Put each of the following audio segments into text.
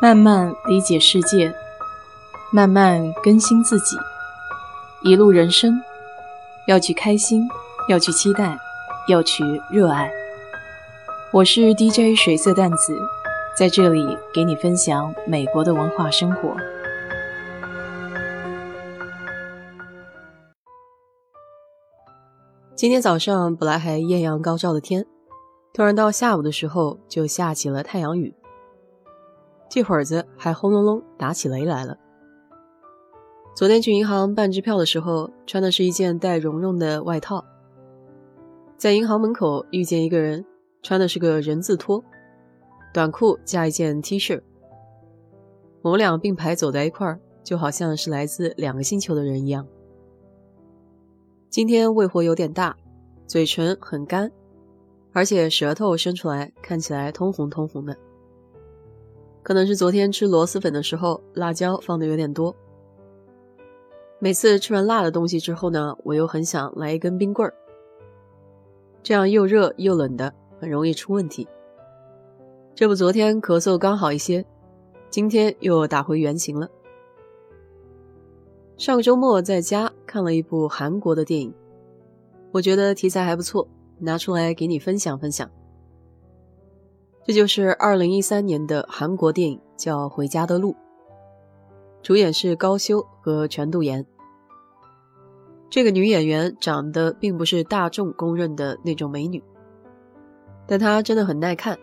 慢慢理解世界，慢慢更新自己。一路人生，要去开心，要去期待，要去热爱。我是 DJ 水色淡子，在这里给你分享美国的文化生活。今天早上本来还艳阳高照的天，突然到下午的时候就下起了太阳雨。这会儿子还轰隆隆打起雷来了。昨天去银行办支票的时候，穿的是一件带绒绒的外套，在银行门口遇见一个人，穿的是个人字拖，短裤加一件 T 恤。我们俩并排走在一块儿，就好像是来自两个星球的人一样。今天胃火有点大，嘴唇很干，而且舌头伸出来，看起来通红通红的。可能是昨天吃螺蛳粉的时候，辣椒放的有点多。每次吃完辣的东西之后呢，我又很想来一根冰棍儿，这样又热又冷的，很容易出问题。这不，昨天咳嗽刚好一些，今天又打回原形了。上个周末在家看了一部韩国的电影，我觉得题材还不错，拿出来给你分享分享。这就是二零一三年的韩国电影，叫《回家的路》，主演是高修和全度妍。这个女演员长得并不是大众公认的那种美女，但她真的很耐看，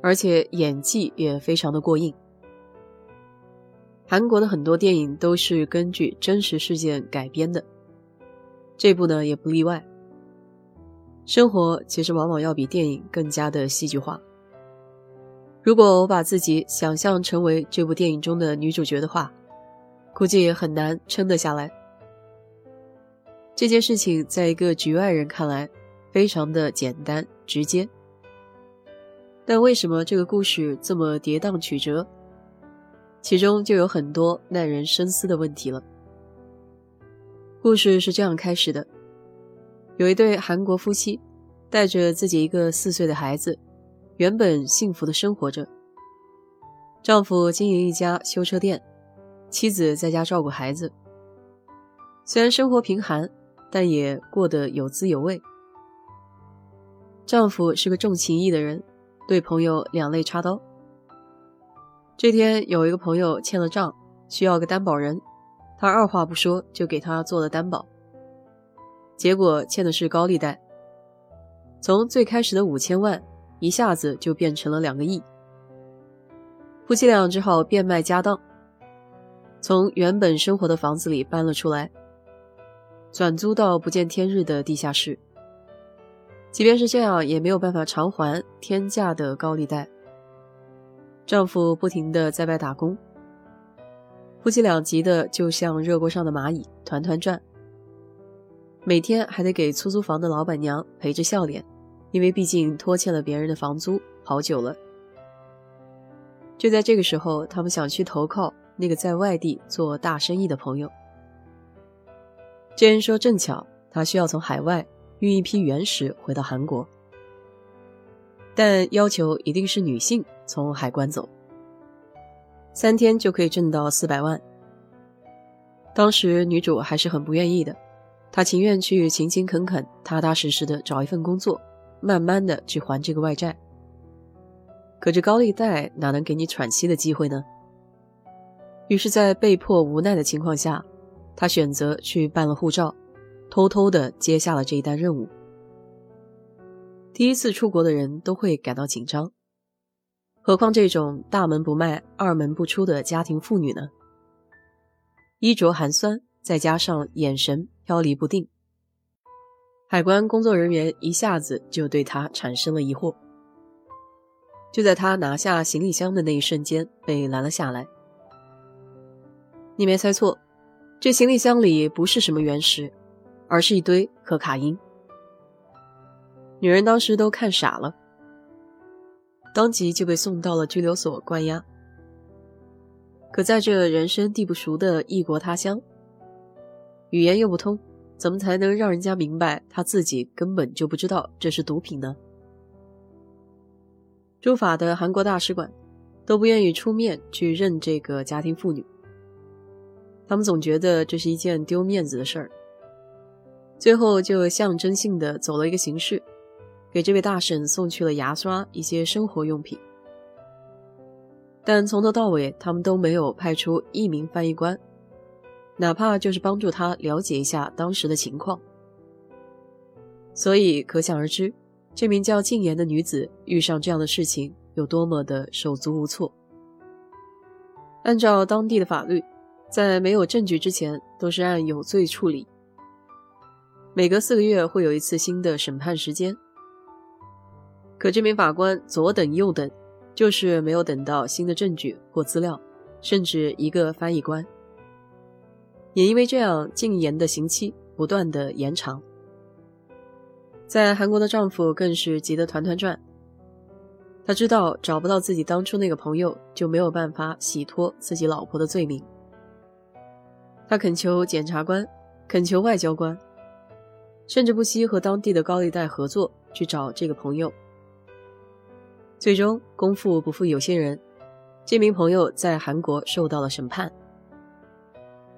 而且演技也非常的过硬。韩国的很多电影都是根据真实事件改编的，这部呢也不例外。生活其实往往要比电影更加的戏剧化。如果我把自己想象成为这部电影中的女主角的话，估计也很难撑得下来。这件事情在一个局外人看来非常的简单直接，但为什么这个故事这么跌宕曲折？其中就有很多耐人深思的问题了。故事是这样开始的。有一对韩国夫妻，带着自己一个四岁的孩子，原本幸福的生活着。丈夫经营一家修车店，妻子在家照顾孩子。虽然生活贫寒，但也过得有滋有味。丈夫是个重情义的人，对朋友两肋插刀。这天有一个朋友欠了账，需要个担保人，他二话不说就给他做了担保。结果欠的是高利贷，从最开始的五千万，一下子就变成了两个亿。夫妻俩只好变卖家当，从原本生活的房子里搬了出来，转租到不见天日的地下室。即便是这样，也没有办法偿还天价的高利贷。丈夫不停的在外打工，夫妻俩急得就像热锅上的蚂蚁，团团转。每天还得给出租房的老板娘陪着笑脸，因为毕竟拖欠了别人的房租好久了。就在这个时候，他们想去投靠那个在外地做大生意的朋友。这人说：“正巧他需要从海外运一批原石回到韩国，但要求一定是女性从海关走，三天就可以挣到四百万。”当时女主还是很不愿意的。他情愿去勤勤恳恳、踏踏实实的找一份工作，慢慢的去还这个外债。可这高利贷哪能给你喘息的机会呢？于是，在被迫无奈的情况下，他选择去办了护照，偷偷的接下了这一单任务。第一次出国的人都会感到紧张，何况这种大门不迈、二门不出的家庭妇女呢？衣着寒酸，再加上眼神。飘离不定，海关工作人员一下子就对他产生了疑惑。就在他拿下行李箱的那一瞬间，被拦了下来。你没猜错，这行李箱里不是什么原石，而是一堆可卡因。女人当时都看傻了，当即就被送到了拘留所关押。可在这人生地不熟的异国他乡，语言又不通，怎么才能让人家明白他自己根本就不知道这是毒品呢？驻法的韩国大使馆都不愿意出面去认这个家庭妇女。他们总觉得这是一件丢面子的事儿，最后就象征性的走了一个形式，给这位大婶送去了牙刷、一些生活用品。但从头到尾，他们都没有派出一名翻译官，哪怕就是帮助他了解一下当时的情况。所以可想而知，这名叫静言的女子遇上这样的事情有多么的手足无措。按照当地的法律。在没有证据之前，都是按有罪处理。每隔四个月会有一次新的审判时间。可这名法官左等右等，就是没有等到新的证据或资料，甚至一个翻译官。也因为这样，禁言的刑期不断的延长。在韩国的丈夫更是急得团团转。他知道找不到自己当初那个朋友，就没有办法洗脱自己老婆的罪名。他恳求检察官，恳求外交官，甚至不惜和当地的高利贷合作去找这个朋友。最终，功夫不负有心人，这名朋友在韩国受到了审判，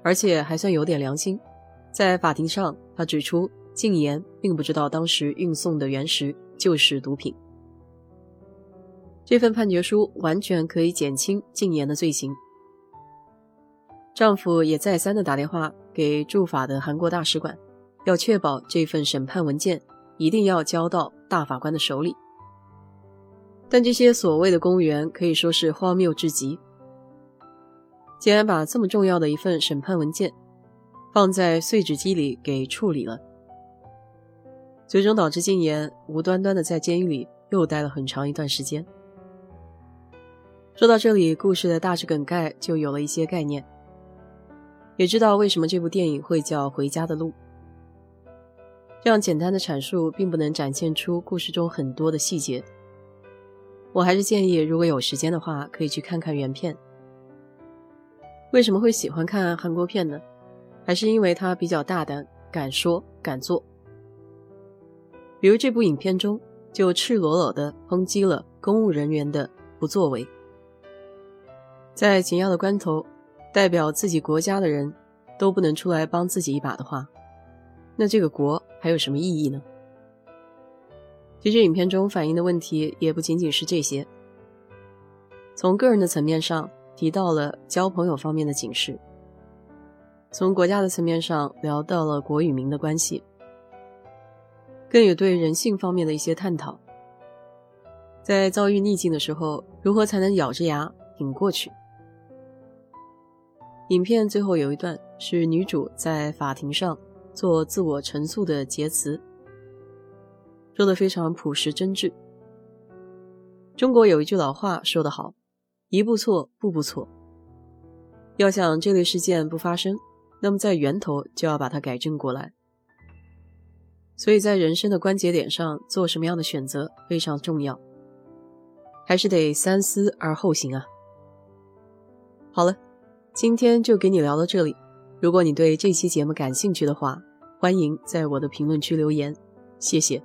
而且还算有点良心。在法庭上，他指出静言并不知道当时运送的原石就是毒品。这份判决书完全可以减轻静言的罪行。丈夫也再三的打电话给驻法的韩国大使馆，要确保这份审判文件一定要交到大法官的手里。但这些所谓的公务员可以说是荒谬至极，竟然把这么重要的一份审判文件放在碎纸机里给处理了，最终导致禁言无端端的在监狱里又待了很长一段时间。说到这里，故事的大致梗概就有了一些概念。也知道为什么这部电影会叫《回家的路》。这样简单的阐述并不能展现出故事中很多的细节。我还是建议，如果有时间的话，可以去看看原片。为什么会喜欢看韩国片呢？还是因为它比较大胆，敢说敢做。比如这部影片中，就赤裸裸地抨击了公务人员的不作为，在紧要的关头。代表自己国家的人都不能出来帮自己一把的话，那这个国还有什么意义呢？其实影片中反映的问题也不仅仅是这些。从个人的层面上提到了交朋友方面的警示，从国家的层面上聊到了国与民的关系，更有对人性方面的一些探讨。在遭遇逆境的时候，如何才能咬着牙挺过去？影片最后有一段是女主在法庭上做自我陈述的结词，说的非常朴实真挚。中国有一句老话说得好：“一步错，步步错。”要想这类事件不发生，那么在源头就要把它改正过来。所以在人生的关节点上做什么样的选择非常重要，还是得三思而后行啊。好了。今天就给你聊到这里。如果你对这期节目感兴趣的话，欢迎在我的评论区留言，谢谢。